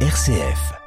RCF.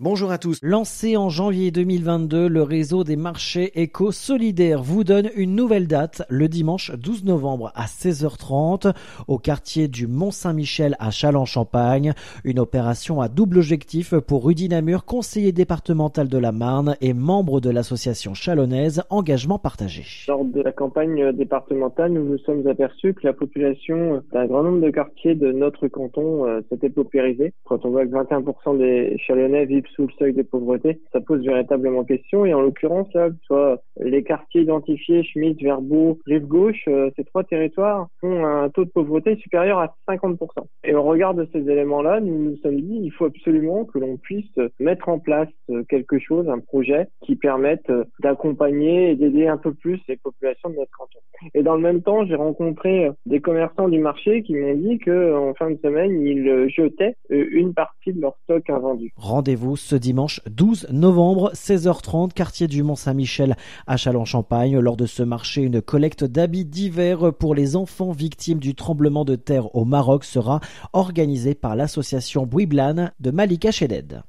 Bonjour à tous. Lancé en janvier 2022, le réseau des marchés éco-solidaires vous donne une nouvelle date le dimanche 12 novembre à 16h30 au quartier du Mont-Saint-Michel à Châlons-Champagne. Une opération à double objectif pour Rudy Namur, conseiller départemental de la Marne et membre de l'association chalonnaise Engagement Partagé. Lors de la campagne départementale, nous nous sommes aperçus que la population d'un grand nombre de quartiers de notre canton euh, s'était paupérisée. Quand on voit que 21% des Chalonnais vivent sous le seuil de pauvreté, ça pose véritablement question. Et en l'occurrence, là, soit les quartiers identifiés, Schmitt, Verbeau, Rive Gauche, euh, ces trois territoires ont un taux de pauvreté supérieur à 50%. Et au regard de ces éléments-là, nous nous sommes dit, il faut absolument que l'on puisse mettre en place euh, quelque chose, un projet qui permette euh, d'accompagner et d'aider un peu plus les populations de notre canton. Et dans le même temps, j'ai rencontré des commerçants du marché qui m'ont dit que en fin de semaine, ils jetaient une partie de leur stock invendu. Rendez-vous ce dimanche 12 novembre, 16h30, quartier du Mont-Saint-Michel à Châlons-Champagne. Lors de ce marché, une collecte d'habits divers pour les enfants victimes du tremblement de terre au Maroc sera organisée par l'association Bouiblan de Malika Cheded.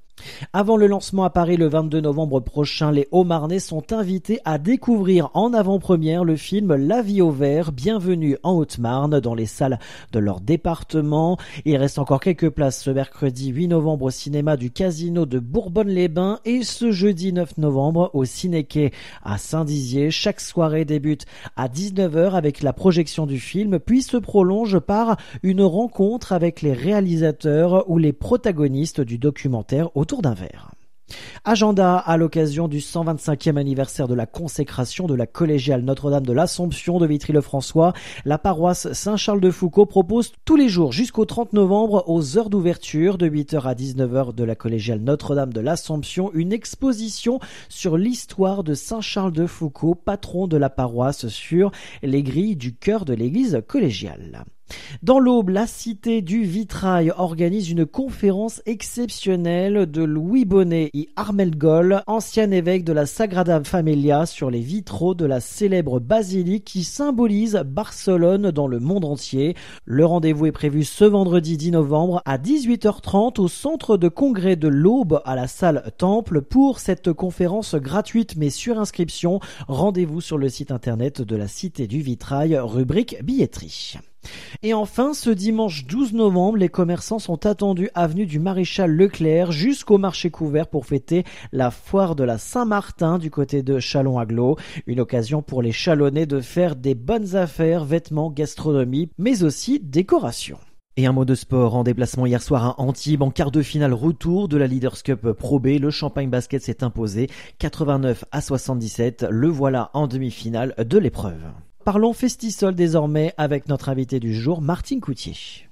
Avant le lancement à Paris le 22 novembre prochain, les Hauts-Marnais sont invités à découvrir en avant-première le film La vie au vert, bienvenue en Haute-Marne dans les salles de leur département. Il reste encore quelques places ce mercredi 8 novembre au cinéma du Casino de Bourbonne-les-Bains et ce jeudi 9 novembre au Cinéquai à Saint-Dizier. Chaque soirée débute à 19h avec la projection du film puis se prolonge par une rencontre avec les réalisateurs ou les protagonistes du documentaire autour d'un verre. Agenda à l'occasion du 125e anniversaire de la consécration de la collégiale Notre-Dame de l'Assomption de Vitry-le-François, la paroisse Saint-Charles-de-Foucault propose tous les jours jusqu'au 30 novembre aux heures d'ouverture de 8h à 19h de la collégiale Notre-Dame de l'Assomption une exposition sur l'histoire de Saint-Charles-de-Foucault, patron de la paroisse sur les grilles du cœur de l'église collégiale. Dans l'Aube, la Cité du Vitrail organise une conférence exceptionnelle de Louis Bonnet et Armel Goll, ancien évêque de la Sagrada Familia, sur les vitraux de la célèbre basilique qui symbolise Barcelone dans le monde entier. Le rendez-vous est prévu ce vendredi 10 novembre à 18h30 au centre de congrès de l'Aube à la salle Temple pour cette conférence gratuite mais sur inscription. Rendez-vous sur le site internet de la Cité du Vitrail, rubrique billetterie. Et enfin, ce dimanche 12 novembre, les commerçants sont attendus avenue du Maréchal Leclerc jusqu'au marché couvert pour fêter la foire de la Saint-Martin du côté de Chalon-Aglo. Une occasion pour les Chalonnais de faire des bonnes affaires, vêtements, gastronomie, mais aussi décoration. Et un mot de sport en déplacement hier soir à Antibes en quart de finale retour de la Leaders Cup Pro B. Le Champagne Basket s'est imposé 89 à 77. Le voilà en demi-finale de l'épreuve. Parlons festisol désormais avec notre invité du jour, Martine Coutier.